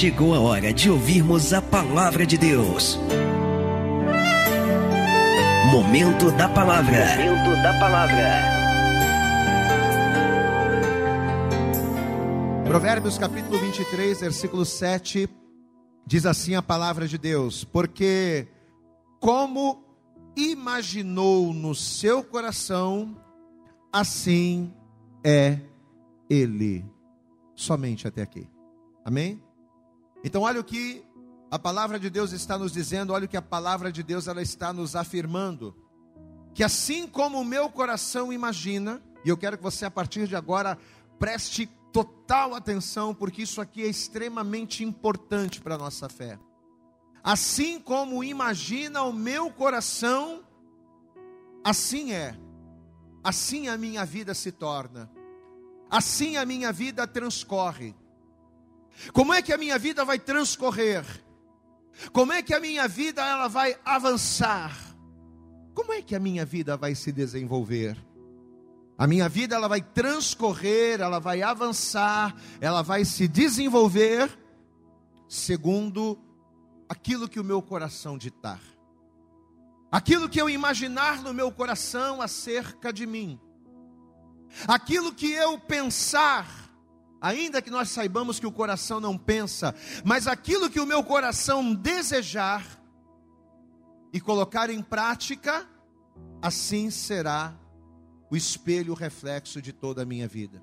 chegou a hora de ouvirmos a palavra de Deus. Momento da palavra. Momento da palavra. Provérbios capítulo 23, versículo 7, diz assim a palavra de Deus: Porque como imaginou no seu coração, assim é ele. Somente até aqui. Amém? Então, olha o que a palavra de Deus está nos dizendo, olha o que a palavra de Deus ela está nos afirmando. Que assim como o meu coração imagina, e eu quero que você a partir de agora preste total atenção, porque isso aqui é extremamente importante para a nossa fé. Assim como imagina o meu coração, assim é, assim a minha vida se torna, assim a minha vida transcorre. Como é que a minha vida vai transcorrer? Como é que a minha vida ela vai avançar? Como é que a minha vida vai se desenvolver? A minha vida ela vai transcorrer, ela vai avançar, ela vai se desenvolver segundo aquilo que o meu coração ditar. Aquilo que eu imaginar no meu coração acerca de mim. Aquilo que eu pensar ainda que nós saibamos que o coração não pensa, mas aquilo que o meu coração desejar e colocar em prática, assim será o espelho, o reflexo de toda a minha vida.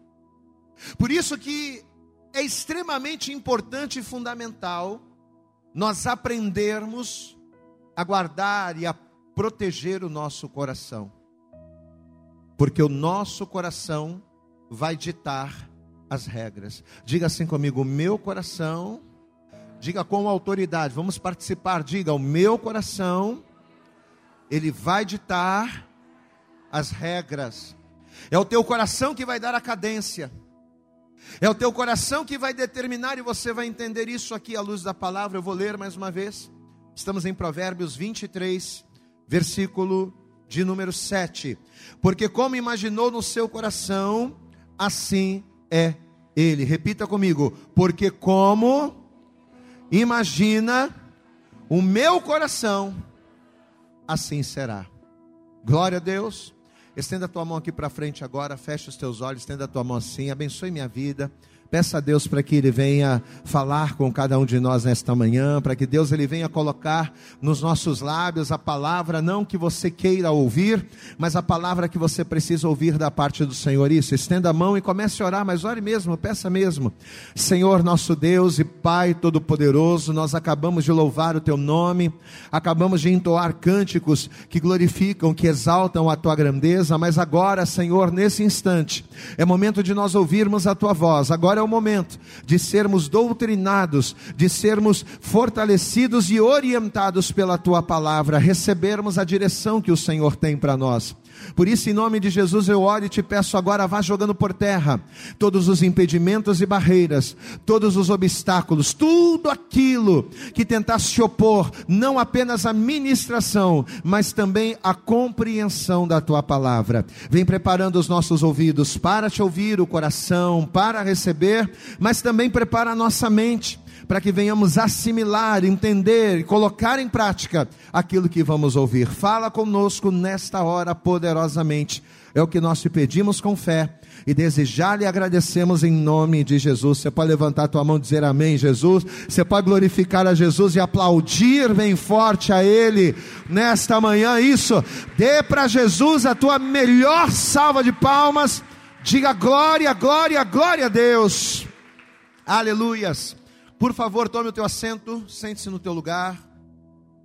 Por isso que é extremamente importante e fundamental nós aprendermos a guardar e a proteger o nosso coração. Porque o nosso coração vai ditar as regras. Diga assim comigo: meu coração, diga com autoridade, vamos participar. Diga: o meu coração, ele vai ditar as regras. É o teu coração que vai dar a cadência. É o teu coração que vai determinar, e você vai entender isso aqui à luz da palavra. Eu vou ler mais uma vez. Estamos em Provérbios 23, versículo de número 7. Porque como imaginou no seu coração, assim é Ele. Repita comigo, porque como imagina o meu coração, assim será. Glória a Deus. Estenda a tua mão aqui para frente agora, fecha os teus olhos, estenda a tua mão assim, abençoe minha vida. Peça a Deus para que Ele venha falar com cada um de nós nesta manhã, para que Deus Ele venha colocar nos nossos lábios a palavra, não que você queira ouvir, mas a palavra que você precisa ouvir da parte do Senhor. Isso, estenda a mão e comece a orar, mas ore mesmo, peça mesmo. Senhor, nosso Deus e Pai Todo-Poderoso, nós acabamos de louvar o Teu nome, acabamos de entoar cânticos que glorificam, que exaltam a Tua grandeza, mas agora, Senhor, nesse instante, é momento de nós ouvirmos a Tua voz. Agora Agora é o momento de sermos doutrinados, de sermos fortalecidos e orientados pela tua palavra, recebermos a direção que o Senhor tem para nós. Por isso, em nome de Jesus, eu oro e te peço agora, vá jogando por terra todos os impedimentos e barreiras, todos os obstáculos, tudo aquilo que tentasse se opor, não apenas à ministração, mas também à compreensão da tua palavra. Vem preparando os nossos ouvidos para te ouvir, o coração para receber, mas também prepara a nossa mente para que venhamos assimilar, entender e colocar em prática aquilo que vamos ouvir. Fala conosco nesta hora poderosamente. É o que nós te pedimos com fé e desejar e agradecemos em nome de Jesus. Você pode levantar a tua mão e dizer amém, Jesus. Você pode glorificar a Jesus e aplaudir bem forte a Ele nesta manhã. Isso, dê para Jesus a tua melhor salva de palmas. Diga glória, glória, glória a Deus. Aleluias. Por favor, tome o teu assento, sente-se no teu lugar.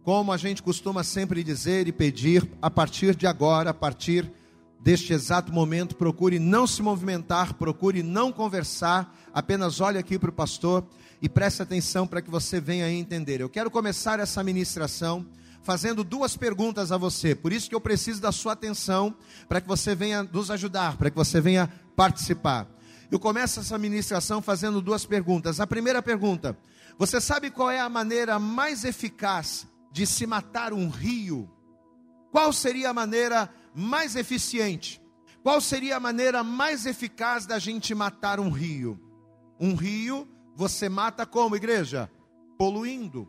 Como a gente costuma sempre dizer e pedir, a partir de agora, a partir deste exato momento, procure não se movimentar, procure não conversar, apenas olhe aqui para o pastor e preste atenção para que você venha entender. Eu quero começar essa ministração fazendo duas perguntas a você, por isso que eu preciso da sua atenção, para que você venha nos ajudar, para que você venha participar. Eu começo essa ministração fazendo duas perguntas. A primeira pergunta: Você sabe qual é a maneira mais eficaz de se matar um rio? Qual seria a maneira mais eficiente? Qual seria a maneira mais eficaz da gente matar um rio? Um rio você mata como, igreja? Poluindo.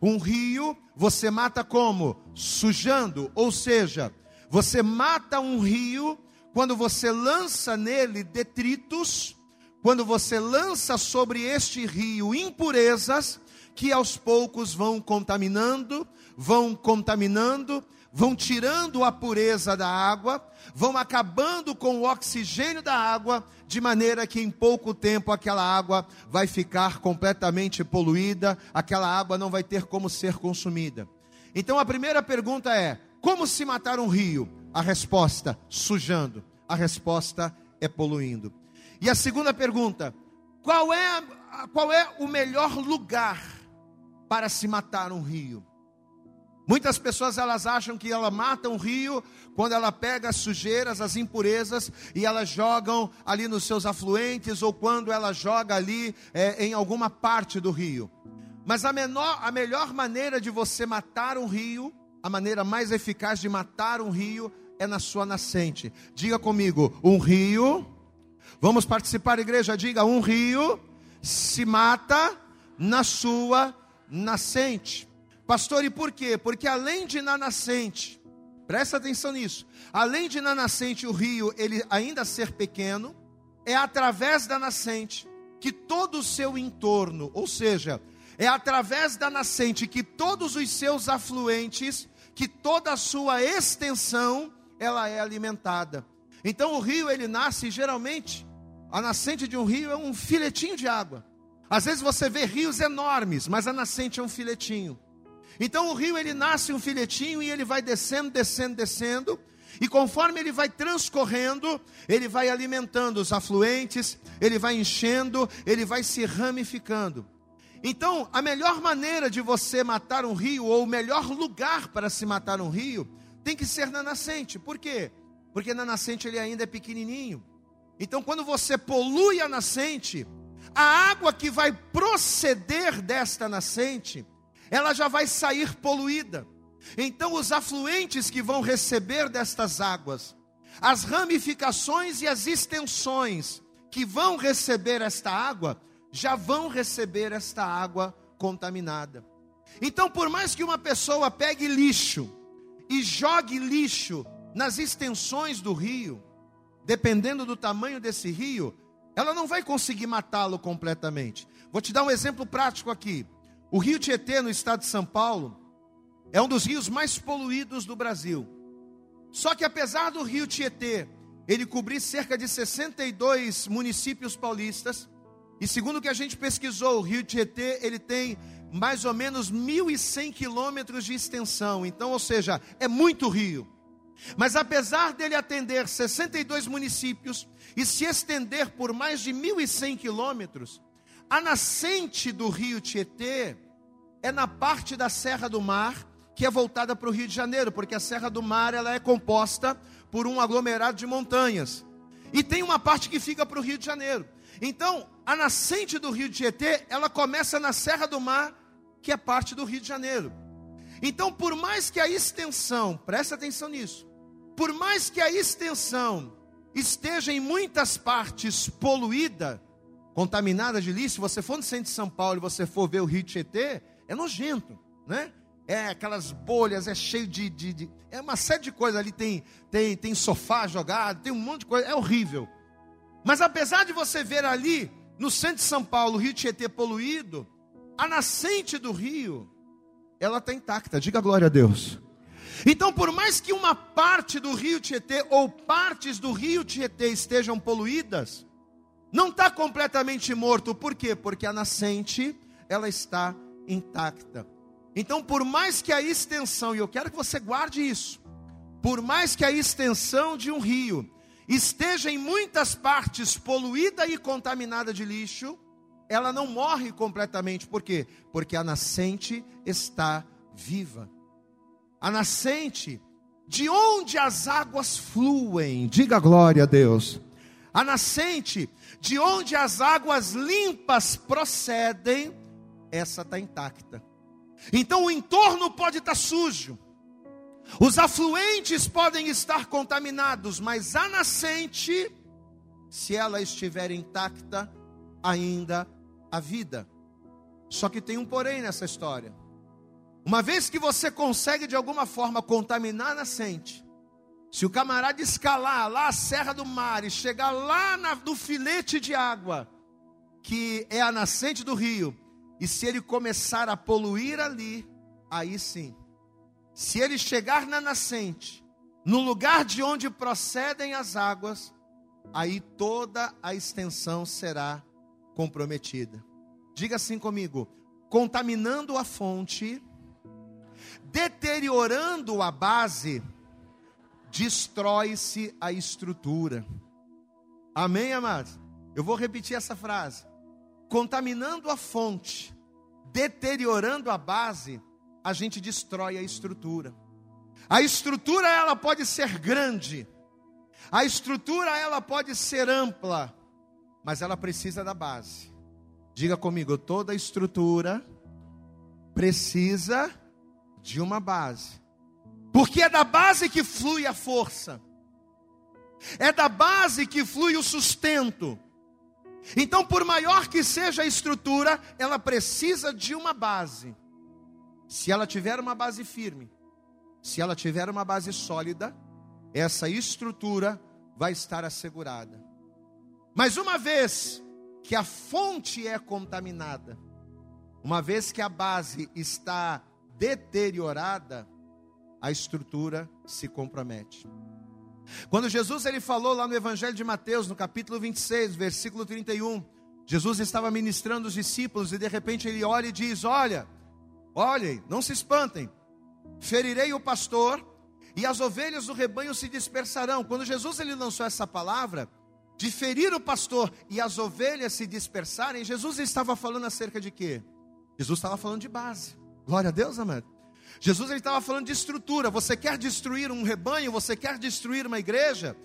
Um rio você mata como? Sujando. Ou seja, você mata um rio quando você lança nele detritos, quando você lança sobre este rio impurezas que aos poucos vão contaminando, vão contaminando, vão tirando a pureza da água, vão acabando com o oxigênio da água, de maneira que em pouco tempo aquela água vai ficar completamente poluída, aquela água não vai ter como ser consumida. Então a primeira pergunta é: como se matar um rio? A resposta: sujando. A resposta é poluindo. E a segunda pergunta: qual é, qual é o melhor lugar para se matar um rio? Muitas pessoas elas acham que ela mata um rio quando ela pega as sujeiras, as impurezas e elas jogam ali nos seus afluentes ou quando ela joga ali é, em alguma parte do rio. Mas a, menor, a melhor maneira de você matar um rio, a maneira mais eficaz de matar um rio é na sua nascente. Diga comigo, um rio. Vamos participar, igreja. Diga, um rio se mata na sua nascente. Pastor, e por quê? Porque além de na nascente, presta atenção nisso, além de na nascente o rio ele ainda ser pequeno, é através da nascente que todo o seu entorno, ou seja, é através da nascente que todos os seus afluentes, que toda a sua extensão, ela é alimentada. Então o rio ele nasce geralmente, a nascente de um rio é um filetinho de água. Às vezes você vê rios enormes, mas a nascente é um filetinho. Então o rio ele nasce um filetinho e ele vai descendo, descendo, descendo. E conforme ele vai transcorrendo, ele vai alimentando os afluentes, ele vai enchendo, ele vai se ramificando. Então, a melhor maneira de você matar um rio, ou o melhor lugar para se matar um rio, tem que ser na nascente. Por quê? Porque na nascente ele ainda é pequenininho. Então, quando você polui a nascente, a água que vai proceder desta nascente, ela já vai sair poluída. Então, os afluentes que vão receber destas águas, as ramificações e as extensões que vão receber esta água, já vão receber esta água contaminada. Então, por mais que uma pessoa pegue lixo e jogue lixo nas extensões do rio, dependendo do tamanho desse rio, ela não vai conseguir matá-lo completamente. Vou te dar um exemplo prático aqui. O rio Tietê, no estado de São Paulo, é um dos rios mais poluídos do Brasil. Só que apesar do rio Tietê ele cobrir cerca de 62 municípios paulistas, e segundo o que a gente pesquisou, o rio Tietê ele tem mais ou menos 1.100 quilômetros de extensão. Então, ou seja, é muito rio. Mas apesar dele atender 62 municípios e se estender por mais de 1.100 quilômetros, a nascente do rio Tietê é na parte da Serra do Mar que é voltada para o Rio de Janeiro, porque a Serra do Mar ela é composta por um aglomerado de montanhas. E tem uma parte que fica para o Rio de Janeiro. Então, a nascente do Rio Tietê, ela começa na Serra do Mar, que é parte do Rio de Janeiro. Então, por mais que a extensão, presta atenção nisso, por mais que a extensão esteja em muitas partes poluída, contaminada de lixo, se você for no centro de São Paulo e você for ver o rio Tietê, é nojento, né? É aquelas bolhas, é cheio de, de, de, é uma série de coisas ali, tem, tem, tem sofá jogado, tem um monte de coisa, é horrível. Mas apesar de você ver ali, no centro de São Paulo, o rio Tietê poluído, a nascente do rio, ela está intacta, diga glória a Deus. Então, por mais que uma parte do rio Tietê ou partes do rio Tietê estejam poluídas, não está completamente morto, por quê? Porque a nascente, ela está intacta. Então, por mais que a extensão, e eu quero que você guarde isso, por mais que a extensão de um rio esteja em muitas partes poluída e contaminada de lixo, ela não morre completamente, por quê? Porque a nascente está viva. A nascente, de onde as águas fluem, diga glória a Deus. A nascente de onde as águas limpas procedem, essa está intacta. Então o entorno pode estar tá sujo, os afluentes podem estar contaminados, mas a nascente, se ela estiver intacta, ainda a vida. Só que tem um porém nessa história. Uma vez que você consegue de alguma forma contaminar a nascente, se o camarada escalar lá a Serra do Mar e chegar lá na, no filete de água, que é a nascente do rio, e se ele começar a poluir ali, aí sim. Se ele chegar na nascente, no lugar de onde procedem as águas, aí toda a extensão será comprometida. Diga assim comigo: contaminando a fonte, deteriorando a base, destrói-se a estrutura. Amém, amados? Eu vou repetir essa frase. Contaminando a fonte, deteriorando a base, a gente destrói a estrutura. A estrutura ela pode ser grande, a estrutura ela pode ser ampla, mas ela precisa da base. Diga comigo, toda estrutura precisa de uma base. Porque é da base que flui a força. É da base que flui o sustento. Então, por maior que seja a estrutura, ela precisa de uma base. Se ela tiver uma base firme, se ela tiver uma base sólida, essa estrutura vai estar assegurada. Mas uma vez que a fonte é contaminada, uma vez que a base está deteriorada, a estrutura se compromete. Quando Jesus ele falou lá no Evangelho de Mateus, no capítulo 26, versículo 31, Jesus estava ministrando os discípulos e de repente ele olha e diz: Olha, olhem, não se espantem, ferirei o pastor e as ovelhas do rebanho se dispersarão. Quando Jesus ele lançou essa palavra, de ferir o pastor e as ovelhas se dispersarem, Jesus estava falando acerca de quê? Jesus estava falando de base. Glória a Deus, amado. Jesus ele estava falando de estrutura. Você quer destruir um rebanho? Você quer destruir uma igreja?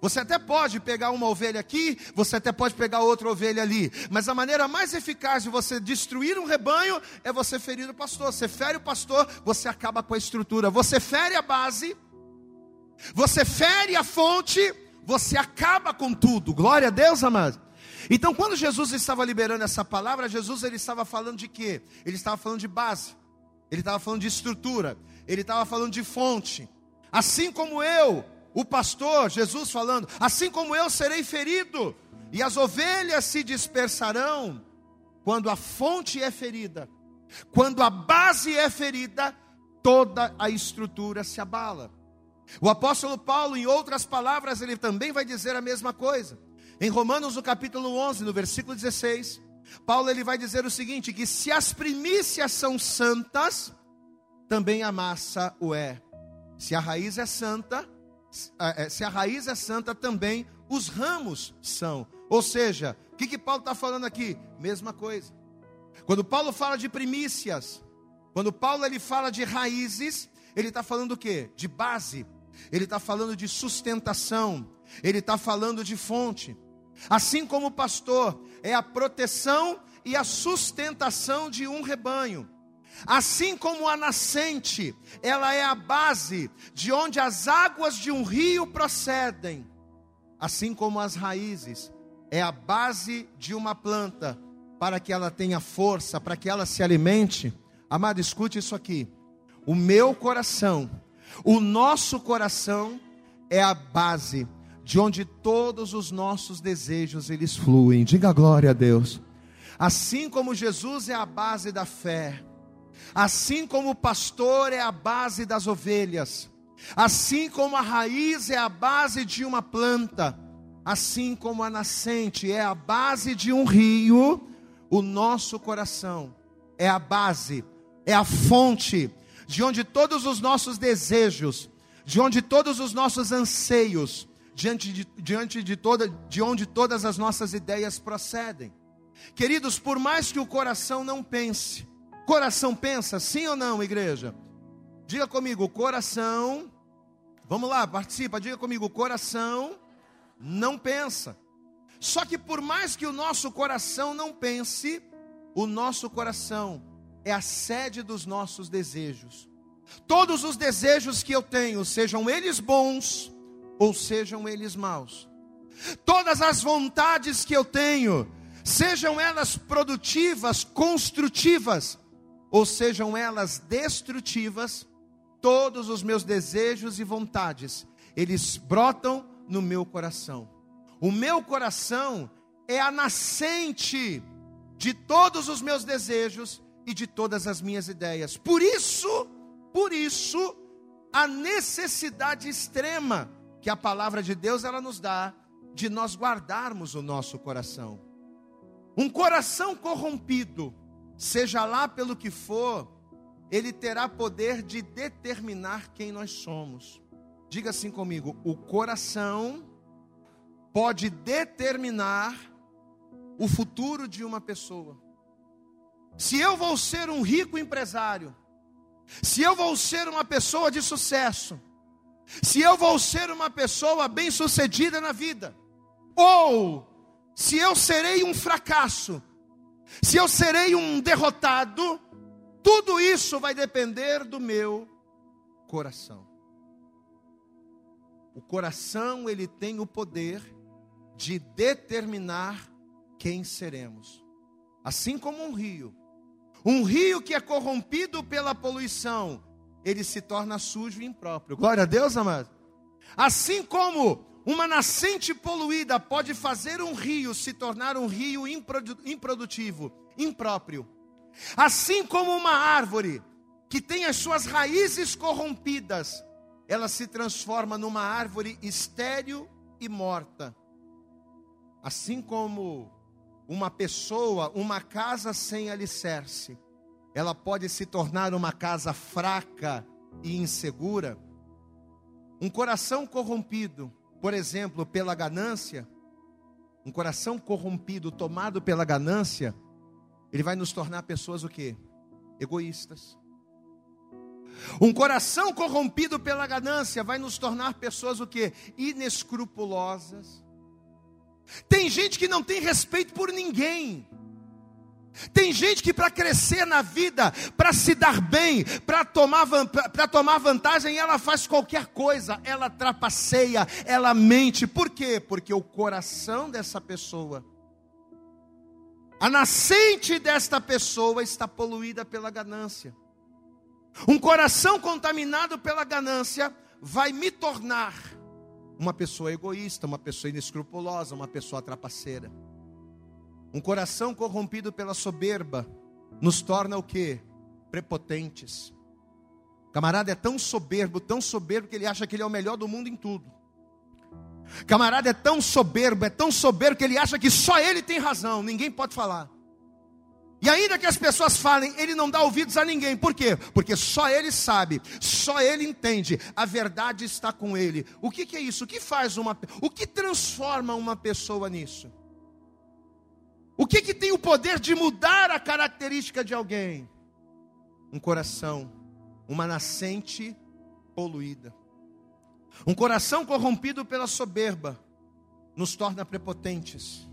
Você até pode pegar uma ovelha aqui, você até pode pegar outra ovelha ali, mas a maneira mais eficaz de você destruir um rebanho é você ferir o pastor. Você fere o pastor, você acaba com a estrutura. Você fere a base, você fere a fonte, você acaba com tudo. Glória a Deus, amado. Então, quando Jesus estava liberando essa palavra, Jesus ele estava falando de quê? Ele estava falando de base ele estava falando de estrutura, ele estava falando de fonte. Assim como eu, o pastor, Jesus falando, assim como eu serei ferido, e as ovelhas se dispersarão, quando a fonte é ferida, quando a base é ferida, toda a estrutura se abala. O apóstolo Paulo, em outras palavras, ele também vai dizer a mesma coisa. Em Romanos, no capítulo 11, no versículo 16, Paulo ele vai dizer o seguinte: que se as primícias são santas, também a massa o é. Se a raiz é santa, se a raiz é santa, também os ramos são. Ou seja, o que, que Paulo está falando aqui? Mesma coisa. Quando Paulo fala de primícias, quando Paulo ele fala de raízes, ele está falando o quê? De base. Ele está falando de sustentação. Ele está falando de fonte. Assim como o pastor é a proteção e a sustentação de um rebanho. Assim como a nascente, ela é a base de onde as águas de um rio procedem. Assim como as raízes é a base de uma planta para que ela tenha força, para que ela se alimente. Amado, escute isso aqui. O meu coração, o nosso coração é a base de onde todos os nossos desejos eles fluem. Diga glória a Deus. Assim como Jesus é a base da fé, assim como o pastor é a base das ovelhas, assim como a raiz é a base de uma planta, assim como a nascente é a base de um rio, o nosso coração é a base, é a fonte de onde todos os nossos desejos, de onde todos os nossos anseios, diante de, diante de, toda, de onde todas as nossas ideias procedem. Queridos, por mais que o coração não pense, coração pensa, sim ou não, igreja? Diga comigo, coração, vamos lá, participa, diga comigo, coração não pensa. Só que por mais que o nosso coração não pense, o nosso coração é a sede dos nossos desejos. Todos os desejos que eu tenho, sejam eles bons ou sejam eles maus. Todas as vontades que eu tenho, sejam elas produtivas, construtivas, ou sejam elas destrutivas, todos os meus desejos e vontades, eles brotam no meu coração. O meu coração é a nascente de todos os meus desejos e de todas as minhas ideias. Por isso, por isso, a necessidade extrema que a palavra de Deus ela nos dá de nós guardarmos o nosso coração. Um coração corrompido, seja lá pelo que for, ele terá poder de determinar quem nós somos. Diga assim comigo: o coração pode determinar o futuro de uma pessoa. Se eu vou ser um rico empresário, se eu vou ser uma pessoa de sucesso, se eu vou ser uma pessoa bem-sucedida na vida, ou se eu serei um fracasso, se eu serei um derrotado, tudo isso vai depender do meu coração. O coração, ele tem o poder de determinar quem seremos. Assim como um rio. Um rio que é corrompido pela poluição, ele se torna sujo e impróprio. Glória a Deus, amado. Assim como uma nascente poluída pode fazer um rio se tornar um rio improdutivo, impróprio. Assim como uma árvore que tem as suas raízes corrompidas, ela se transforma numa árvore estéril e morta. Assim como uma pessoa, uma casa sem alicerce, ela pode se tornar uma casa fraca e insegura. Um coração corrompido por exemplo, pela ganância, um coração corrompido, tomado pela ganância, ele vai nos tornar pessoas o quê? Egoístas. Um coração corrompido pela ganância vai nos tornar pessoas o quê? Inescrupulosas. Tem gente que não tem respeito por ninguém. Tem gente que para crescer na vida, para se dar bem, para tomar, tomar vantagem, ela faz qualquer coisa, ela trapaceia, ela mente. Por quê? Porque o coração dessa pessoa, a nascente desta pessoa está poluída pela ganância. Um coração contaminado pela ganância vai me tornar uma pessoa egoísta, uma pessoa inescrupulosa, uma pessoa trapaceira. Um coração corrompido pela soberba nos torna o que? Prepotentes. O camarada é tão soberbo, tão soberbo que ele acha que ele é o melhor do mundo em tudo. Camarada é tão soberbo, é tão soberbo que ele acha que só ele tem razão, ninguém pode falar. E ainda que as pessoas falem, ele não dá ouvidos a ninguém. Por quê? Porque só ele sabe, só ele entende. A verdade está com ele. O que, que é isso? O que faz uma, o que transforma uma pessoa nisso? O que, que tem o poder de mudar a característica de alguém? Um coração, uma nascente poluída. Um coração corrompido pela soberba nos torna prepotentes,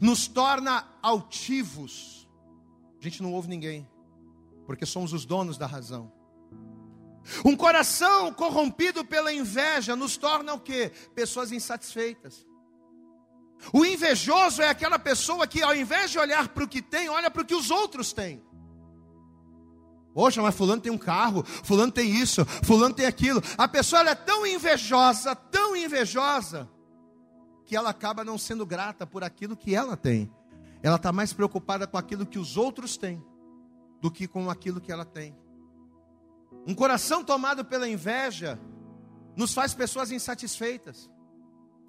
nos torna altivos. A gente não ouve ninguém, porque somos os donos da razão. Um coração corrompido pela inveja nos torna o quê? Pessoas insatisfeitas. O invejoso é aquela pessoa que, ao invés de olhar para o que tem, olha para o que os outros têm. Poxa, mas fulano tem um carro, fulano tem isso, fulano tem aquilo. A pessoa é tão invejosa, tão invejosa, que ela acaba não sendo grata por aquilo que ela tem. Ela está mais preocupada com aquilo que os outros têm, do que com aquilo que ela tem. Um coração tomado pela inveja nos faz pessoas insatisfeitas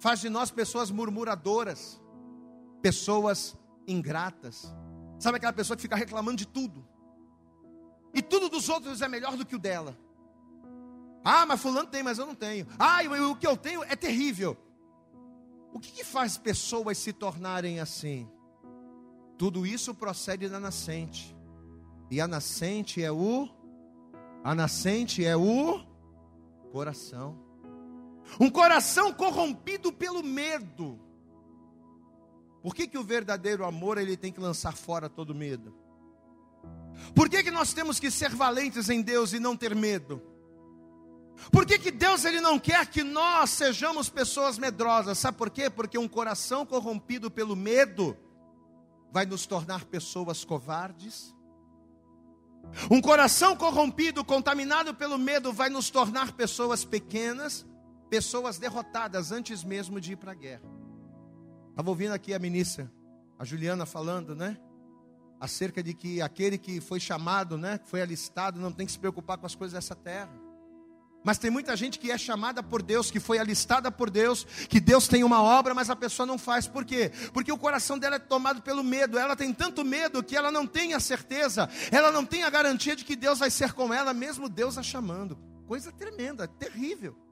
faz de nós pessoas murmuradoras, pessoas ingratas. Sabe aquela pessoa que fica reclamando de tudo? E tudo dos outros é melhor do que o dela. Ah, mas fulano tem, mas eu não tenho. Ah, o que eu tenho é terrível. O que, que faz pessoas se tornarem assim? Tudo isso procede da nascente. E a nascente é o a nascente é o coração. Um coração corrompido pelo medo. Por que, que o verdadeiro amor ele tem que lançar fora todo medo? Por que, que nós temos que ser valentes em Deus e não ter medo? Por que, que Deus ele não quer que nós sejamos pessoas medrosas? Sabe por quê? Porque um coração corrompido pelo medo vai nos tornar pessoas covardes. Um coração corrompido, contaminado pelo medo, vai nos tornar pessoas pequenas, pessoas derrotadas antes mesmo de ir para a guerra. Estava ouvindo aqui a ministra, a Juliana falando, né? Acerca de que aquele que foi chamado, né? Foi alistado, não tem que se preocupar com as coisas dessa terra. Mas tem muita gente que é chamada por Deus, que foi alistada por Deus, que Deus tem uma obra, mas a pessoa não faz. Por quê? Porque o coração dela é tomado pelo medo. Ela tem tanto medo que ela não tem a certeza, ela não tem a garantia de que Deus vai ser com ela, mesmo Deus a chamando. Coisa tremenda, terrível.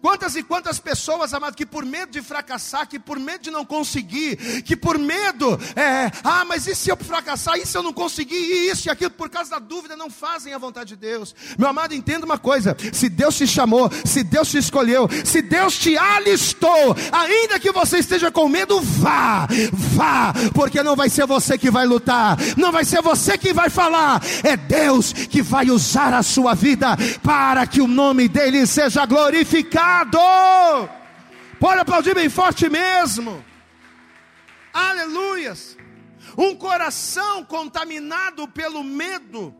Quantas e quantas pessoas, amado, que por medo de fracassar, que por medo de não conseguir, que por medo, é, ah, mas e se eu fracassar, e se eu não conseguir, e isso e aquilo, por causa da dúvida, não fazem a vontade de Deus. Meu amado, entenda uma coisa: se Deus te chamou, se Deus te escolheu, se Deus te alistou, ainda que você esteja com medo, vá, vá, porque não vai ser você que vai lutar, não vai ser você que vai falar, é Deus que vai usar a sua vida para que o nome dele seja glorificado pecado. Pode aplaudir bem forte mesmo. Aleluias. Um coração contaminado pelo medo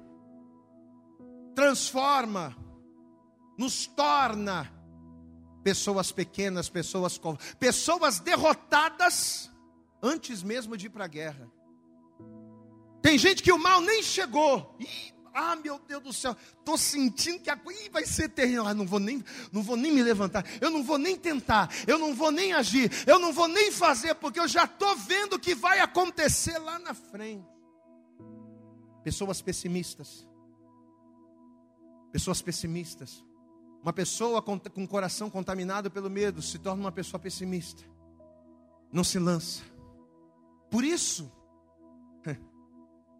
transforma, nos torna pessoas pequenas, pessoas pessoas derrotadas antes mesmo de ir para a guerra. Tem gente que o mal nem chegou. Ih, ah, meu Deus do céu, estou sentindo que a coisa vai ser terrível. Ah, não vou nem, não vou nem me levantar, eu não vou nem tentar, eu não vou nem agir, eu não vou nem fazer, porque eu já estou vendo o que vai acontecer lá na frente. Pessoas pessimistas. Pessoas pessimistas. Uma pessoa com, o coração contaminado pelo medo se torna uma pessoa pessimista. Não se lança. Por isso,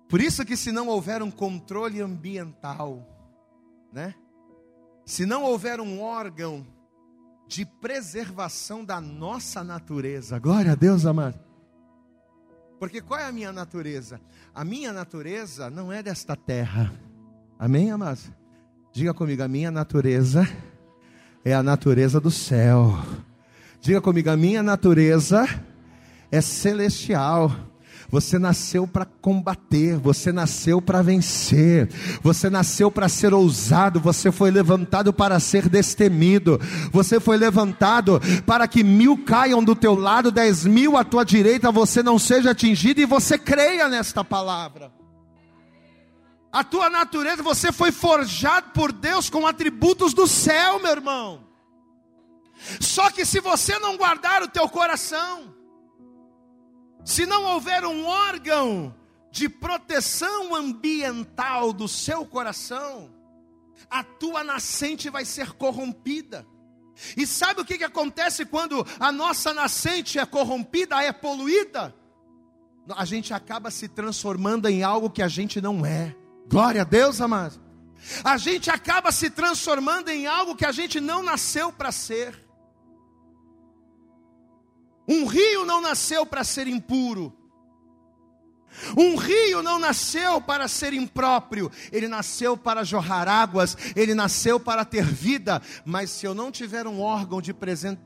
por isso que se não houver um controle ambiental, né? Se não houver um órgão de preservação da nossa natureza, glória a Deus, amado. Porque qual é a minha natureza? A minha natureza não é desta terra. Amém, amados? Diga comigo, a minha natureza é a natureza do céu. Diga comigo, a minha natureza é celestial. Você nasceu para combater, você nasceu para vencer, você nasceu para ser ousado, você foi levantado para ser destemido, você foi levantado para que mil caiam do teu lado, dez mil à tua direita, você não seja atingido e você creia nesta palavra. A tua natureza, você foi forjado por Deus com atributos do céu, meu irmão. Só que se você não guardar o teu coração, se não houver um órgão de proteção ambiental do seu coração, a tua nascente vai ser corrompida. E sabe o que, que acontece quando a nossa nascente é corrompida, é poluída? A gente acaba se transformando em algo que a gente não é. Glória a Deus, amado. A gente acaba se transformando em algo que a gente não nasceu para ser. Um rio não nasceu para ser impuro. Um rio não nasceu para ser impróprio, ele nasceu para jorrar águas, ele nasceu para ter vida, mas se eu não tiver um órgão de,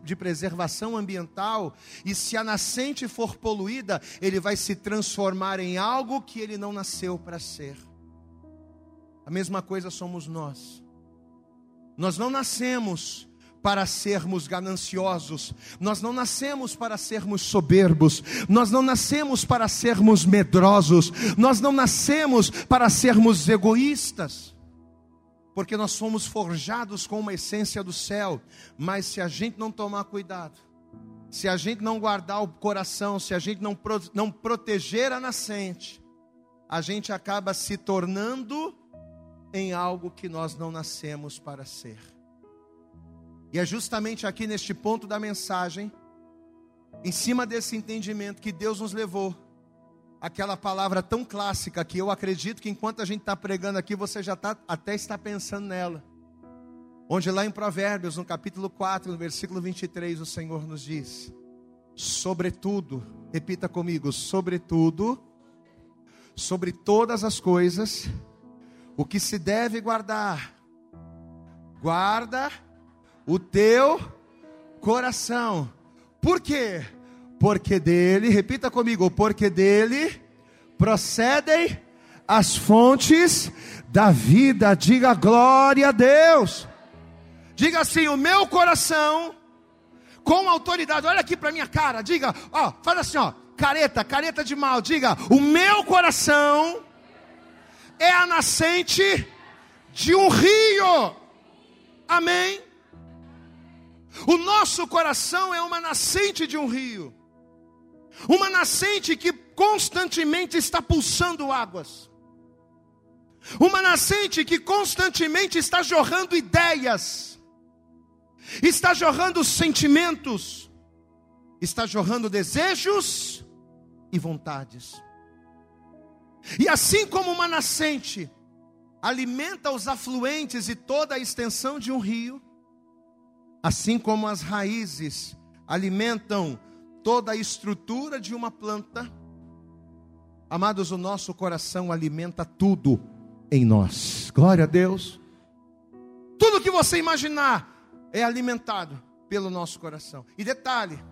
de preservação ambiental, e se a nascente for poluída, ele vai se transformar em algo que ele não nasceu para ser. A mesma coisa somos nós. Nós não nascemos para sermos gananciosos, nós não nascemos para sermos soberbos, nós não nascemos para sermos medrosos, nós não nascemos para sermos egoístas, porque nós somos forjados com uma essência do céu, mas se a gente não tomar cuidado, se a gente não guardar o coração, se a gente não, não proteger a nascente, a gente acaba se tornando em algo que nós não nascemos para ser. E é justamente aqui neste ponto da mensagem, em cima desse entendimento que Deus nos levou, aquela palavra tão clássica que eu acredito que enquanto a gente está pregando aqui, você já tá, até está pensando nela. Onde lá em Provérbios, no capítulo 4, no versículo 23, o Senhor nos diz: Sobretudo, repita comigo, sobretudo, sobre todas as coisas, o que se deve guardar, guarda o teu coração. Por quê? Porque dele, repita comigo, porque dele procedem as fontes da vida. Diga glória a Deus. Diga assim: o meu coração, com autoridade, olha aqui para minha cara, diga, ó, faz assim, ó, careta, careta de mal, diga, o meu coração é a nascente de um rio. Amém. O nosso coração é uma nascente de um rio. Uma nascente que constantemente está pulsando águas. Uma nascente que constantemente está jorrando ideias, está jorrando sentimentos, está jorrando desejos e vontades. E assim como uma nascente alimenta os afluentes e toda a extensão de um rio, assim como as raízes alimentam toda a estrutura de uma planta, amados, o nosso coração alimenta tudo em nós. Glória a Deus. Tudo que você imaginar é alimentado pelo nosso coração. E detalhe,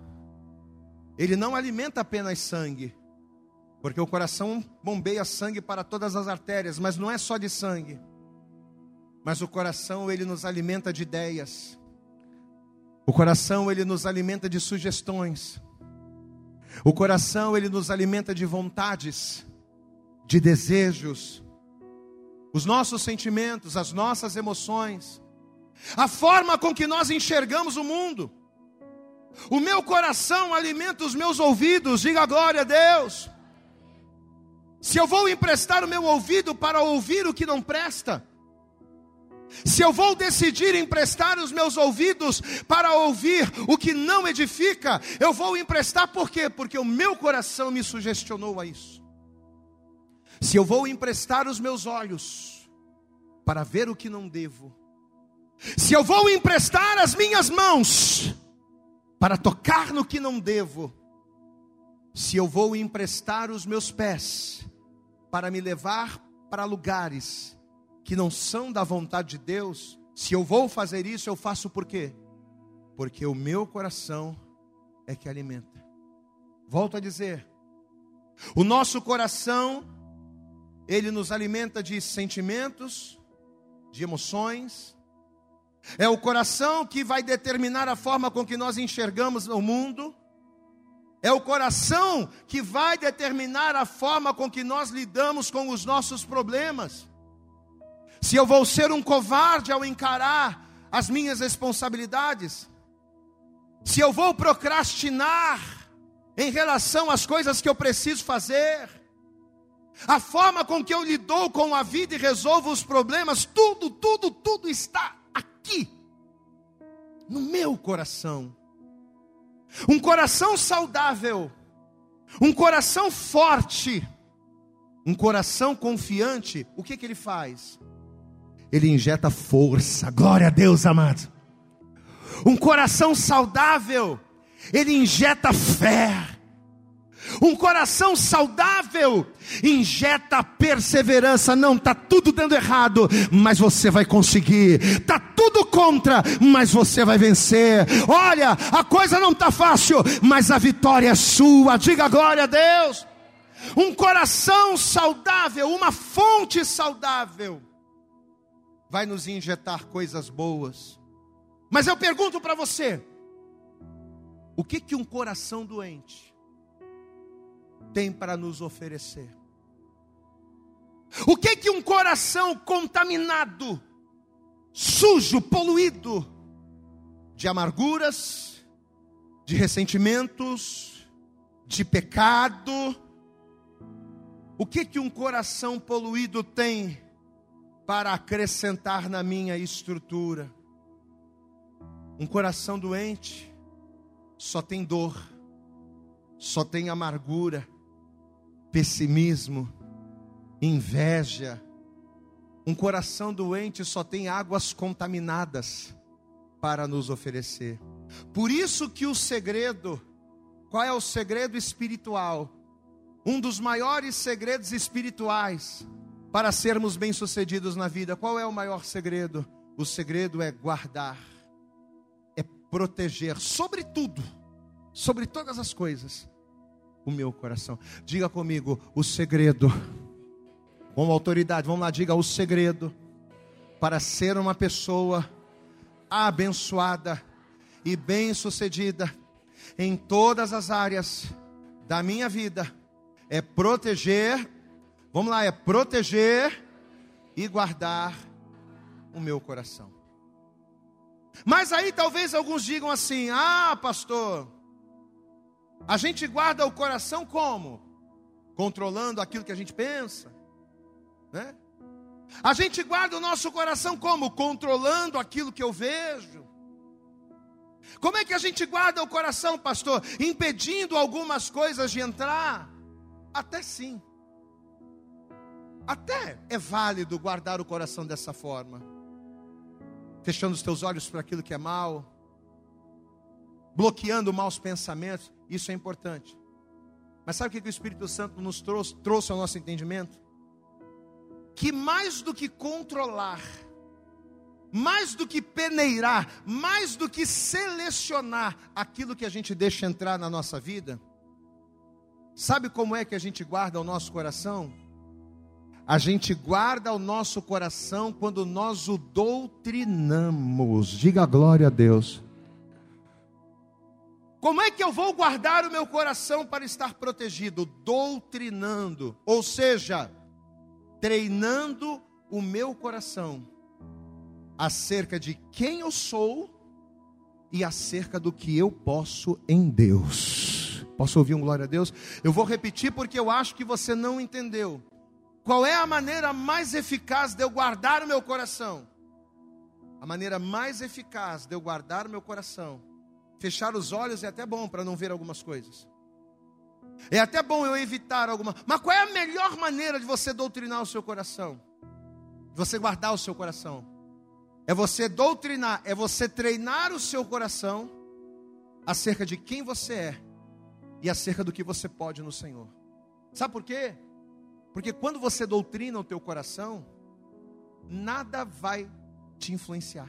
ele não alimenta apenas sangue, porque o coração bombeia sangue para todas as artérias, mas não é só de sangue. Mas o coração ele nos alimenta de ideias. O coração ele nos alimenta de sugestões. O coração ele nos alimenta de vontades, de desejos, os nossos sentimentos, as nossas emoções, a forma com que nós enxergamos o mundo. O meu coração alimenta os meus ouvidos, diga glória a Deus. Se eu vou emprestar o meu ouvido para ouvir o que não presta, se eu vou decidir emprestar os meus ouvidos para ouvir o que não edifica, eu vou emprestar por quê? Porque o meu coração me sugestionou a isso. Se eu vou emprestar os meus olhos para ver o que não devo, se eu vou emprestar as minhas mãos para tocar no que não devo, se eu vou emprestar os meus pés para me levar para lugares que não são da vontade de Deus, se eu vou fazer isso, eu faço por quê? Porque o meu coração é que alimenta. Volto a dizer, o nosso coração, ele nos alimenta de sentimentos, de emoções, é o coração que vai determinar a forma com que nós enxergamos o mundo. É o coração que vai determinar a forma com que nós lidamos com os nossos problemas. Se eu vou ser um covarde ao encarar as minhas responsabilidades, se eu vou procrastinar em relação às coisas que eu preciso fazer, a forma com que eu lido com a vida e resolvo os problemas, tudo, tudo, tudo está aqui, no meu coração. Um coração saudável, um coração forte, um coração confiante, o que, que ele faz? Ele injeta força, glória a Deus, amado. Um coração saudável, ele injeta fé, um coração saudável injeta perseverança. Não, está tudo dando errado, mas você vai conseguir. Está tudo contra, mas você vai vencer. Olha, a coisa não está fácil, mas a vitória é sua. Diga glória a Deus. Um coração saudável, uma fonte saudável, vai nos injetar coisas boas. Mas eu pergunto para você: o que que um coração doente tem para nos oferecer. O que que um coração contaminado, sujo, poluído de amarguras, de ressentimentos, de pecado, o que que um coração poluído tem para acrescentar na minha estrutura? Um coração doente só tem dor, só tem amargura, pessimismo, inveja. Um coração doente só tem águas contaminadas para nos oferecer. Por isso que o segredo, qual é o segredo espiritual? Um dos maiores segredos espirituais para sermos bem-sucedidos na vida. Qual é o maior segredo? O segredo é guardar, é proteger, sobretudo sobre todas as coisas o meu coração. Diga comigo o segredo. Com autoridade, vamos lá, diga o segredo para ser uma pessoa abençoada e bem-sucedida em todas as áreas da minha vida é proteger, vamos lá, é proteger e guardar o meu coração. Mas aí talvez alguns digam assim: ah, pastor, a gente guarda o coração como? Controlando aquilo que a gente pensa, né? A gente guarda o nosso coração como? Controlando aquilo que eu vejo. Como é que a gente guarda o coração, pastor? Impedindo algumas coisas de entrar? Até sim. Até é válido guardar o coração dessa forma. Fechando os teus olhos para aquilo que é mal, bloqueando maus pensamentos, isso é importante. Mas sabe o que o Espírito Santo nos trouxe, trouxe ao nosso entendimento? Que mais do que controlar, mais do que peneirar, mais do que selecionar aquilo que a gente deixa entrar na nossa vida, sabe como é que a gente guarda o nosso coração? A gente guarda o nosso coração quando nós o doutrinamos. Diga glória a Deus. Como é que eu vou guardar o meu coração para estar protegido? Doutrinando, ou seja, treinando o meu coração acerca de quem eu sou e acerca do que eu posso em Deus. Posso ouvir um glória a Deus? Eu vou repetir porque eu acho que você não entendeu. Qual é a maneira mais eficaz de eu guardar o meu coração? A maneira mais eficaz de eu guardar o meu coração. Fechar os olhos é até bom para não ver algumas coisas. É até bom eu evitar alguma. Mas qual é a melhor maneira de você doutrinar o seu coração? De você guardar o seu coração? É você doutrinar, é você treinar o seu coração acerca de quem você é e acerca do que você pode no Senhor. Sabe por quê? Porque quando você doutrina o teu coração, nada vai te influenciar.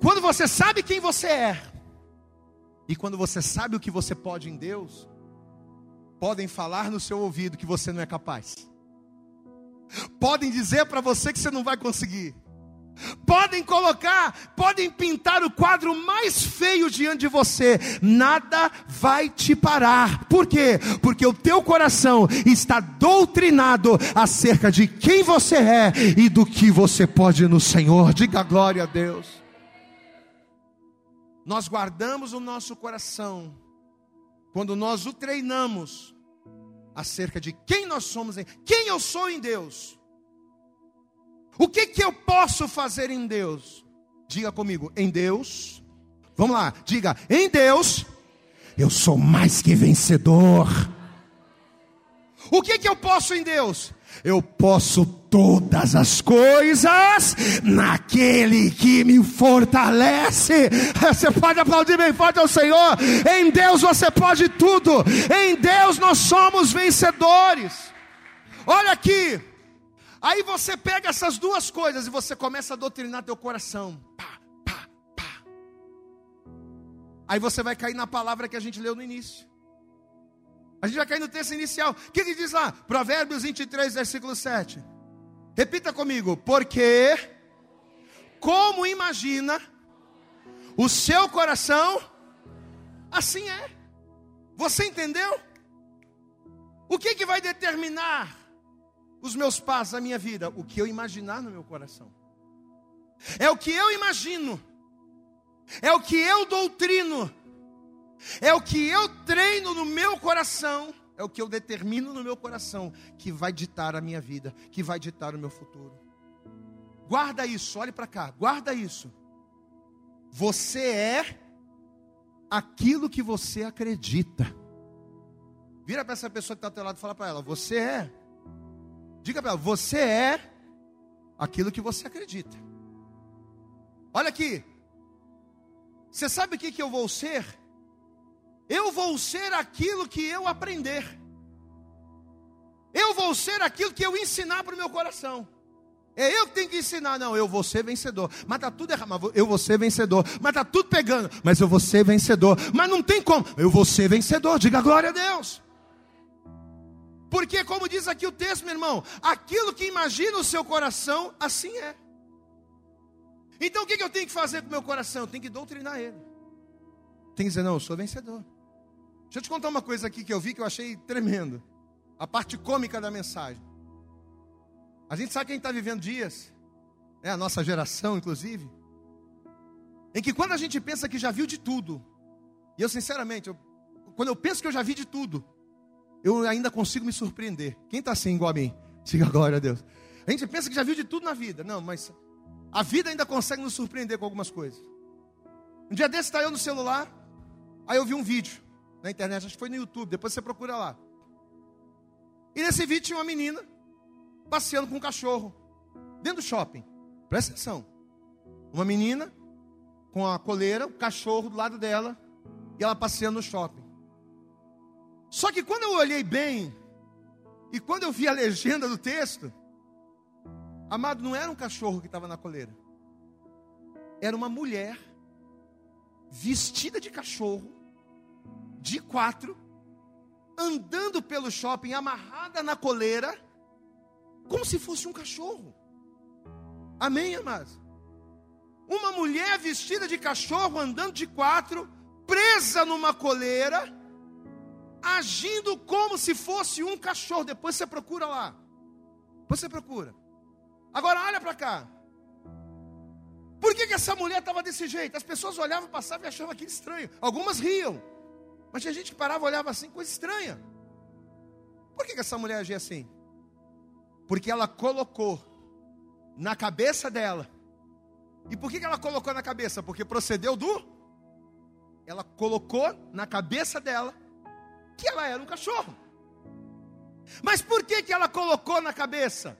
Quando você sabe quem você é, e quando você sabe o que você pode em Deus, podem falar no seu ouvido que você não é capaz. Podem dizer para você que você não vai conseguir. Podem colocar, podem pintar o quadro mais feio diante de você, nada vai te parar. Por quê? Porque o teu coração está doutrinado acerca de quem você é e do que você pode no Senhor. Diga glória a Deus. Nós guardamos o nosso coração quando nós o treinamos acerca de quem nós somos, quem eu sou em Deus o que, que eu posso fazer em Deus? Diga comigo, em Deus. Vamos lá, diga, em Deus, eu sou mais que vencedor. O que, que eu posso em Deus? Eu posso todas as coisas naquele que me fortalece. Você pode aplaudir bem forte ao Senhor. Em Deus você pode tudo. Em Deus nós somos vencedores. Olha aqui, Aí você pega essas duas coisas e você começa a doutrinar teu coração. Pá, pá, pá. Aí você vai cair na palavra que a gente leu no início. A gente vai cair no texto inicial. O que, que diz lá? Provérbios 23, versículo 7. Repita comigo. Porque, como imagina o seu coração, assim é. Você entendeu? O que, que vai determinar os meus passos, a minha vida? O que eu imaginar no meu coração. É o que eu imagino. É o que eu doutrino. É o que eu treino no meu coração. É o que eu determino no meu coração que vai ditar a minha vida, que vai ditar o meu futuro. Guarda isso, olhe para cá, guarda isso. Você é aquilo que você acredita. Vira para essa pessoa que está ao teu lado e fala para ela: Você é Diga para ela, você é aquilo que você acredita. Olha aqui. Você sabe o que, que eu vou ser? Eu vou ser aquilo que eu aprender. Eu vou ser aquilo que eu ensinar para o meu coração. É eu que tenho que ensinar, não, eu vou ser vencedor. Mas tá tudo errado, mas eu vou ser vencedor. Mas tá tudo pegando, mas eu vou ser vencedor. Mas não tem como, eu vou ser vencedor. Diga glória a Deus. Porque, como diz aqui o texto, meu irmão, aquilo que imagina o seu coração, assim é. Então o que eu tenho que fazer com o meu coração? Eu tenho que doutrinar ele. Tem que dizer, não, eu sou vencedor. Deixa eu te contar uma coisa aqui que eu vi que eu achei tremendo. A parte cômica da mensagem. A gente sabe que a gente está vivendo dias, é a nossa geração, inclusive, em que quando a gente pensa que já viu de tudo, e eu sinceramente, eu, quando eu penso que eu já vi de tudo, eu ainda consigo me surpreender. Quem está assim igual a mim? Diga glória a Deus. A gente pensa que já viu de tudo na vida. Não, mas a vida ainda consegue nos surpreender com algumas coisas. Um dia desse está eu no celular, aí eu vi um vídeo na internet, acho que foi no YouTube, depois você procura lá. E nesse vídeo tinha uma menina passeando com um cachorro dentro do shopping. Presta atenção. Uma menina com a coleira, o cachorro do lado dela e ela passeando no shopping. Só que quando eu olhei bem, e quando eu vi a legenda do texto, amado, não era um cachorro que estava na coleira, era uma mulher vestida de cachorro, de quatro, andando pelo shopping, amarrada na coleira, como se fosse um cachorro. Amém, amados? Uma mulher vestida de cachorro, andando de quatro, presa numa coleira, agindo como se fosse um cachorro. Depois você procura lá. Depois você procura. Agora olha para cá. Por que, que essa mulher estava desse jeito? As pessoas olhavam, passavam e achavam aquilo estranho. Algumas riam. Mas tinha gente que parava e olhava assim, coisa estranha. Por que, que essa mulher agia assim? Porque ela colocou na cabeça dela. E por que, que ela colocou na cabeça? Porque procedeu do. Ela colocou na cabeça dela que ela era um cachorro. Mas por que, que ela colocou na cabeça?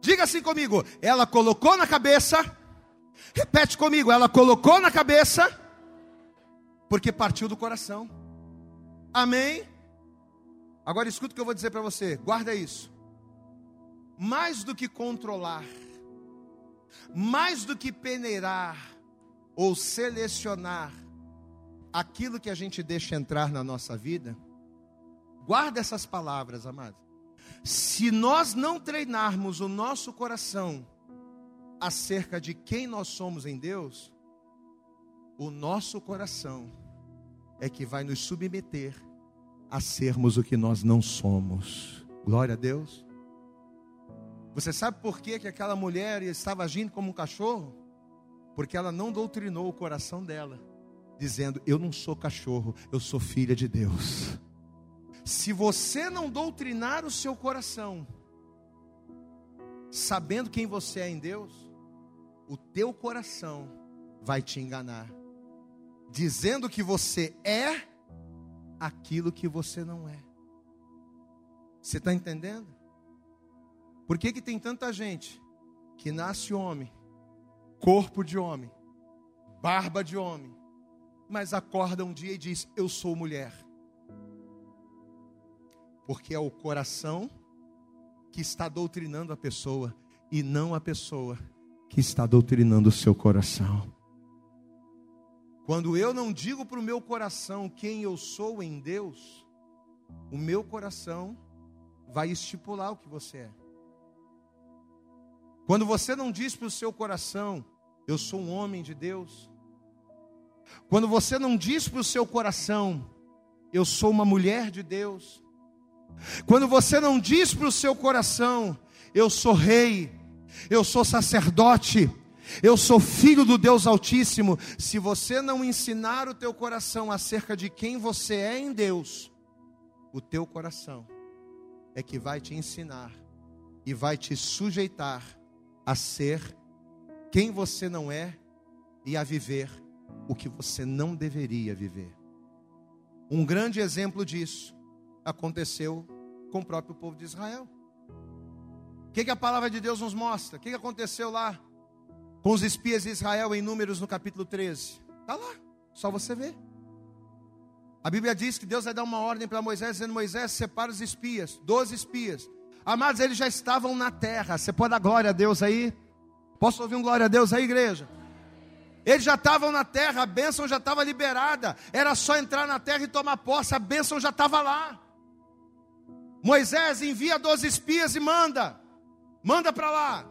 Diga assim comigo: ela colocou na cabeça. Repete comigo: ela colocou na cabeça. Porque partiu do coração. Amém? Agora escuta o que eu vou dizer para você, guarda isso. Mais do que controlar, mais do que peneirar ou selecionar aquilo que a gente deixa entrar na nossa vida, Guarda essas palavras, amados. Se nós não treinarmos o nosso coração acerca de quem nós somos em Deus, o nosso coração é que vai nos submeter a sermos o que nós não somos. Glória a Deus. Você sabe por que, que aquela mulher estava agindo como um cachorro? Porque ela não doutrinou o coração dela, dizendo: Eu não sou cachorro, eu sou filha de Deus. Se você não doutrinar o seu coração, sabendo quem você é em Deus, o teu coração vai te enganar, dizendo que você é aquilo que você não é. Você está entendendo? Por que, que tem tanta gente que nasce homem, corpo de homem, barba de homem, mas acorda um dia e diz: Eu sou mulher? Porque é o coração que está doutrinando a pessoa e não a pessoa que está doutrinando o seu coração. Quando eu não digo para o meu coração quem eu sou em Deus, o meu coração vai estipular o que você é. Quando você não diz para o seu coração, eu sou um homem de Deus. Quando você não diz para o seu coração, eu sou uma mulher de Deus. Quando você não diz para o seu coração, eu sou rei, eu sou sacerdote, eu sou filho do Deus Altíssimo, se você não ensinar o teu coração acerca de quem você é em Deus, o teu coração é que vai te ensinar e vai te sujeitar a ser quem você não é e a viver o que você não deveria viver. Um grande exemplo disso aconteceu com o próprio povo de Israel. O que, que a palavra de Deus nos mostra? O que, que aconteceu lá com os espias de Israel em Números no capítulo 13? Está lá, só você ver. A Bíblia diz que Deus vai dar uma ordem para Moisés, dizendo: Moisés, separa os espias, doze espias. Amados, eles já estavam na terra. Você pode dar glória a Deus aí? Posso ouvir um glória a Deus aí, igreja? Eles já estavam na terra, a bênção já estava liberada. Era só entrar na terra e tomar posse, a bênção já estava lá. Moisés envia 12 espias e manda. Manda para lá.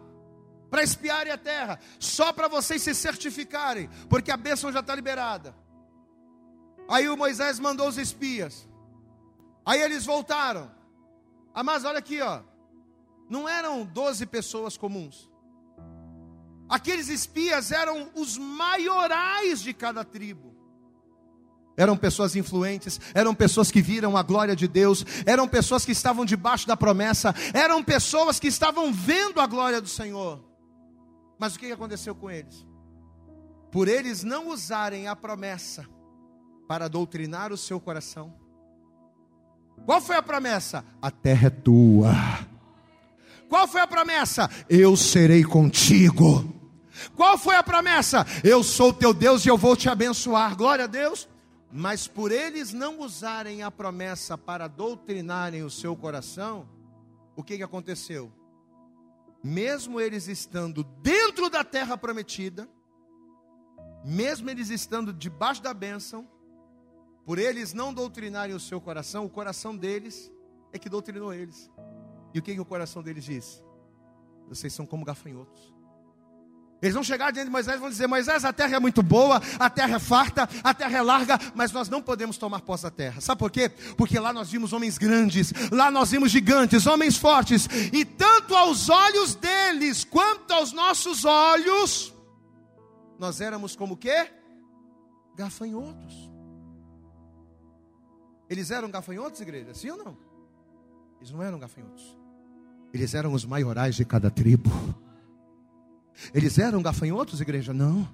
Para espiarem a terra. Só para vocês se certificarem. Porque a bênção já está liberada. Aí o Moisés mandou os espias. Aí eles voltaram. Ah, mas olha aqui, ó. Não eram 12 pessoas comuns. Aqueles espias eram os maiorais de cada tribo. Eram pessoas influentes, eram pessoas que viram a glória de Deus, eram pessoas que estavam debaixo da promessa, eram pessoas que estavam vendo a glória do Senhor. Mas o que aconteceu com eles? Por eles não usarem a promessa para doutrinar o seu coração. Qual foi a promessa? A terra é tua. Qual foi a promessa? Eu serei contigo. Qual foi a promessa? Eu sou teu Deus e eu vou te abençoar. Glória a Deus. Mas por eles não usarem a promessa para doutrinarem o seu coração, o que, que aconteceu? Mesmo eles estando dentro da terra prometida, mesmo eles estando debaixo da bênção, por eles não doutrinarem o seu coração, o coração deles é que doutrinou eles. E o que, que o coração deles diz? Vocês são como gafanhotos. Eles vão chegar diante de Moisés e vão dizer: Moisés, a terra é muito boa, a terra é farta, a terra é larga, mas nós não podemos tomar posse da terra. Sabe por quê? Porque lá nós vimos homens grandes, lá nós vimos gigantes, homens fortes, e tanto aos olhos deles quanto aos nossos olhos, nós éramos como quê? Gafanhotos. Eles eram gafanhotos, igreja? Sim ou não? Eles não eram gafanhotos. Eles eram os maiorais de cada tribo. Eles eram gafanhotos, igreja? Não.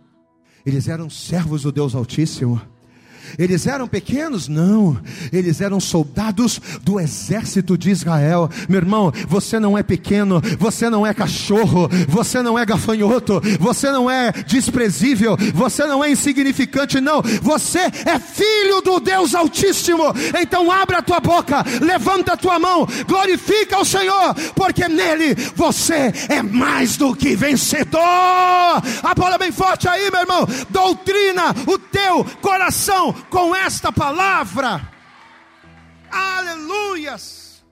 Eles eram servos do Deus Altíssimo. Eles eram pequenos? Não. Eles eram soldados do exército de Israel. Meu irmão, você não é pequeno, você não é cachorro, você não é gafanhoto, você não é desprezível, você não é insignificante, não. Você é filho do Deus Altíssimo. Então abra a tua boca, levanta a tua mão, glorifica o Senhor, porque nele você é mais do que vencedor. A bola bem forte aí, meu irmão. Doutrina o teu coração com esta palavra. Aleluias!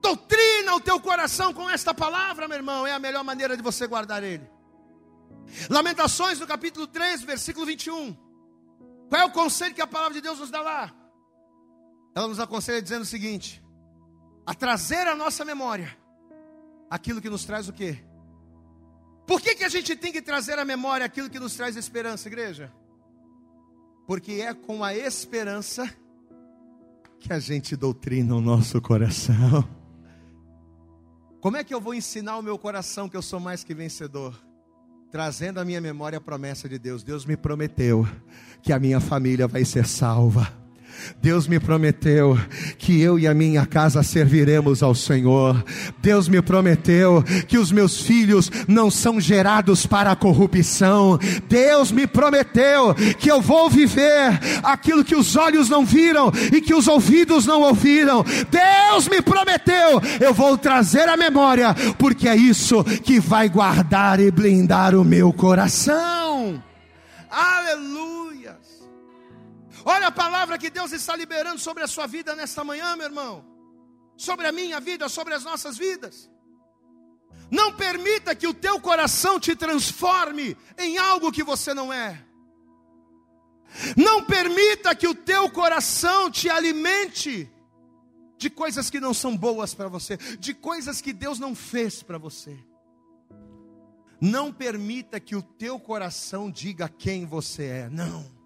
Doutrina o teu coração com esta palavra, meu irmão, é a melhor maneira de você guardar ele. Lamentações no capítulo 3, versículo 21. Qual é o conselho que a palavra de Deus nos dá lá? Ela nos aconselha dizendo o seguinte: a trazer à nossa memória aquilo que nos traz o quê? Por que, que a gente tem que trazer à memória aquilo que nos traz esperança, igreja? Porque é com a esperança que a gente doutrina o nosso coração. Como é que eu vou ensinar o meu coração que eu sou mais que vencedor? Trazendo à minha memória a promessa de Deus. Deus me prometeu que a minha família vai ser salva. Deus me prometeu que eu e a minha casa serviremos ao Senhor. Deus me prometeu que os meus filhos não são gerados para a corrupção. Deus me prometeu que eu vou viver aquilo que os olhos não viram e que os ouvidos não ouviram. Deus me prometeu, eu vou trazer a memória, porque é isso que vai guardar e blindar o meu coração. Aleluia. Olha a palavra que Deus está liberando sobre a sua vida nesta manhã, meu irmão. Sobre a minha vida, sobre as nossas vidas. Não permita que o teu coração te transforme em algo que você não é. Não permita que o teu coração te alimente de coisas que não são boas para você, de coisas que Deus não fez para você. Não permita que o teu coração diga quem você é. Não.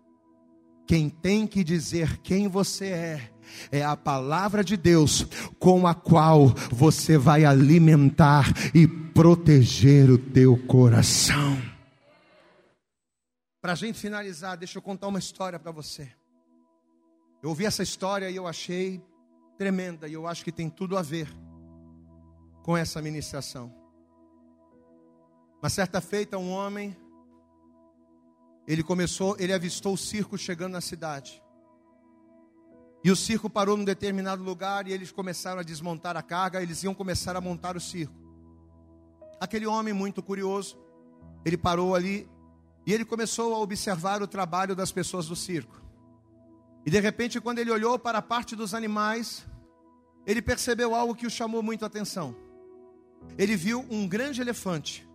Quem tem que dizer quem você é, é a palavra de Deus com a qual você vai alimentar e proteger o teu coração. Para a gente finalizar, deixa eu contar uma história para você. Eu ouvi essa história e eu achei tremenda, e eu acho que tem tudo a ver com essa ministração. Uma certa feita, um homem ele começou, ele avistou o circo chegando na cidade. E o circo parou num determinado lugar e eles começaram a desmontar a carga, eles iam começar a montar o circo. Aquele homem muito curioso, ele parou ali e ele começou a observar o trabalho das pessoas do circo. E de repente, quando ele olhou para a parte dos animais, ele percebeu algo que o chamou muito a atenção. Ele viu um grande elefante.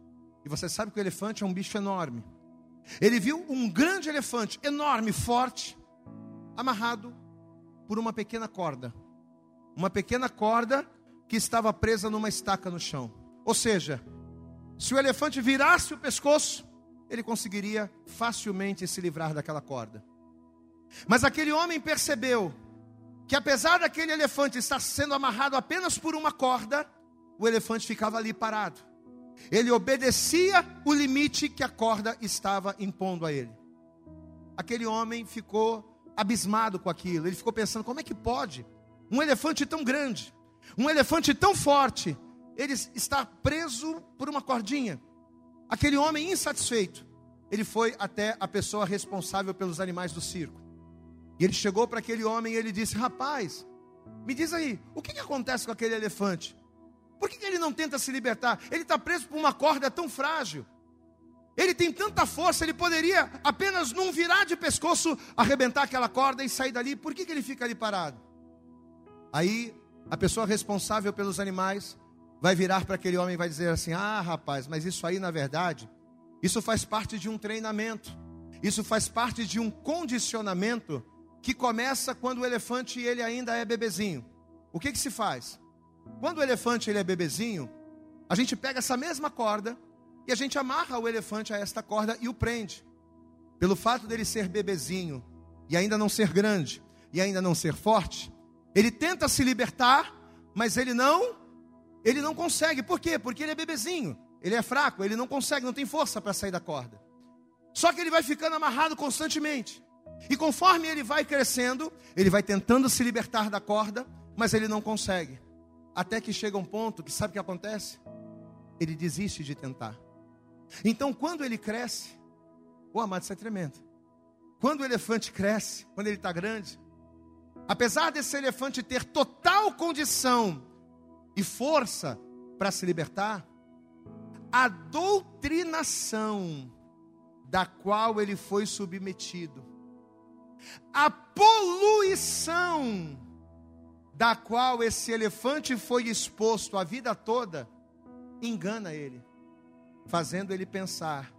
E você sabe que o elefante é um bicho enorme. Ele viu um grande elefante, enorme, forte, amarrado por uma pequena corda. Uma pequena corda que estava presa numa estaca no chão. Ou seja, se o elefante virasse o pescoço, ele conseguiria facilmente se livrar daquela corda. Mas aquele homem percebeu que apesar daquele elefante estar sendo amarrado apenas por uma corda, o elefante ficava ali parado. Ele obedecia o limite que a corda estava impondo a ele. Aquele homem ficou abismado com aquilo. Ele ficou pensando: como é que pode um elefante tão grande, um elefante tão forte, ele está preso por uma cordinha? Aquele homem insatisfeito, ele foi até a pessoa responsável pelos animais do circo. E ele chegou para aquele homem e ele disse: Rapaz, me diz aí, o que, que acontece com aquele elefante? Por que, ele não tenta se libertar? Ele está preso por uma corda tão frágil. Ele tem tanta força, ele poderia apenas num virar de pescoço arrebentar aquela corda e sair dali. Por que, que ele fica ali parado? Aí a pessoa responsável pelos animais vai virar para aquele homem e vai dizer assim: Ah, rapaz, mas isso aí na verdade, isso faz parte de um treinamento, isso faz parte de um condicionamento que começa quando o elefante ele ainda é bebezinho. O que, que se faz? Quando o elefante ele é bebezinho, a gente pega essa mesma corda e a gente amarra o elefante a esta corda e o prende. Pelo fato dele ser bebezinho e ainda não ser grande e ainda não ser forte, ele tenta se libertar, mas ele não ele não consegue. Por quê? Porque ele é bebezinho, ele é fraco, ele não consegue, não tem força para sair da corda. Só que ele vai ficando amarrado constantemente. E conforme ele vai crescendo, ele vai tentando se libertar da corda, mas ele não consegue. Até que chega um ponto que sabe o que acontece? Ele desiste de tentar. Então, quando ele cresce, o amado, isso é tremendo. Quando o elefante cresce, quando ele está grande, apesar desse elefante ter total condição e força para se libertar, a doutrinação da qual ele foi submetido, a poluição da qual esse elefante foi exposto a vida toda, engana ele fazendo ele pensar,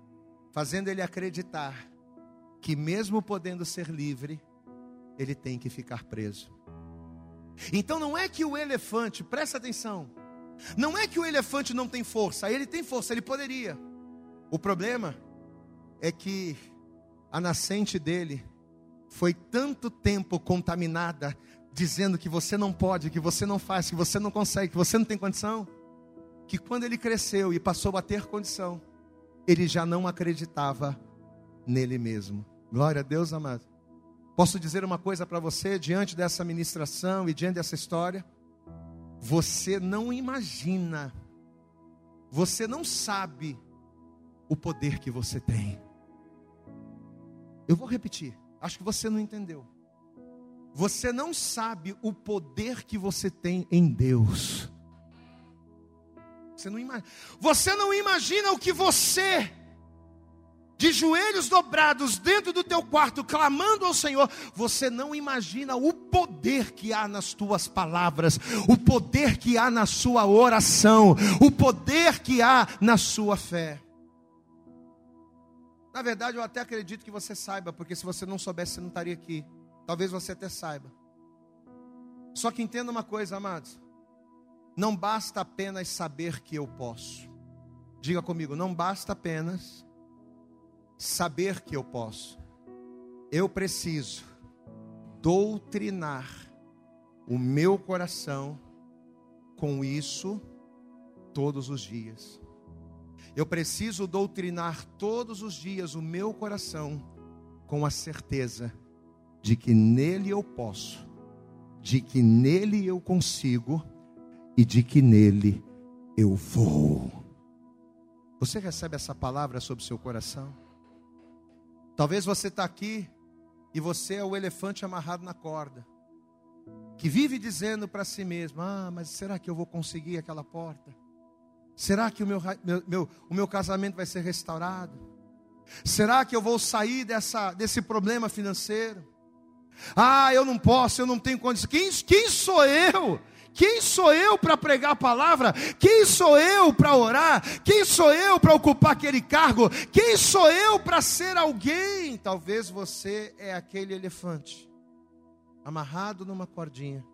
fazendo ele acreditar que, mesmo podendo ser livre, ele tem que ficar preso. Então não é que o elefante, presta atenção, não é que o elefante não tem força, ele tem força, ele poderia. O problema é que a nascente dele foi tanto tempo contaminada, dizendo que você não pode, que você não faz, que você não consegue, que você não tem condição que quando ele cresceu e passou a ter condição, ele já não acreditava nele mesmo. Glória a Deus, amado. Posso dizer uma coisa para você diante dessa ministração e diante dessa história? Você não imagina, você não sabe o poder que você tem. Eu vou repetir, acho que você não entendeu. Você não sabe o poder que você tem em Deus. Você não, imagina, você não imagina o que você, de joelhos dobrados dentro do teu quarto, clamando ao Senhor, você não imagina o poder que há nas tuas palavras, o poder que há na sua oração, o poder que há na sua fé. Na verdade, eu até acredito que você saiba, porque se você não soubesse, você não estaria aqui. Talvez você até saiba. Só que entenda uma coisa, amados. Não basta apenas saber que eu posso. Diga comigo, não basta apenas saber que eu posso. Eu preciso doutrinar o meu coração com isso todos os dias. Eu preciso doutrinar todos os dias o meu coração com a certeza de que nele eu posso, de que nele eu consigo e de que nele eu vou. Você recebe essa palavra sobre o seu coração? Talvez você está aqui e você é o elefante amarrado na corda. que vive dizendo para si mesmo: Ah, mas será que eu vou conseguir aquela porta? Será que o meu, meu, meu, o meu casamento vai ser restaurado? Será que eu vou sair dessa, desse problema financeiro? Ah, eu não posso, eu não tenho condições. Quem, quem sou eu? Quem sou eu para pregar a palavra? Quem sou eu para orar? Quem sou eu para ocupar aquele cargo? Quem sou eu para ser alguém? Talvez você é aquele elefante amarrado numa cordinha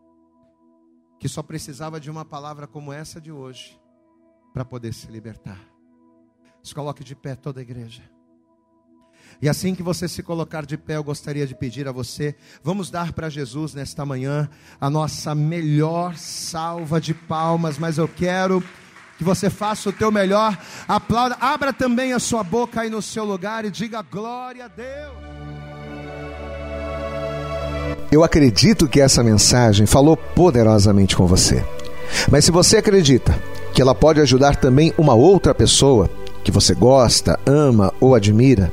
que só precisava de uma palavra como essa de hoje para poder se libertar. Se coloque de pé toda a igreja. E assim que você se colocar de pé, eu gostaria de pedir a você, vamos dar para Jesus nesta manhã a nossa melhor salva de palmas, mas eu quero que você faça o teu melhor, aplauda, abra também a sua boca aí no seu lugar e diga glória a Deus. Eu acredito que essa mensagem falou poderosamente com você. Mas se você acredita que ela pode ajudar também uma outra pessoa que você gosta, ama ou admira,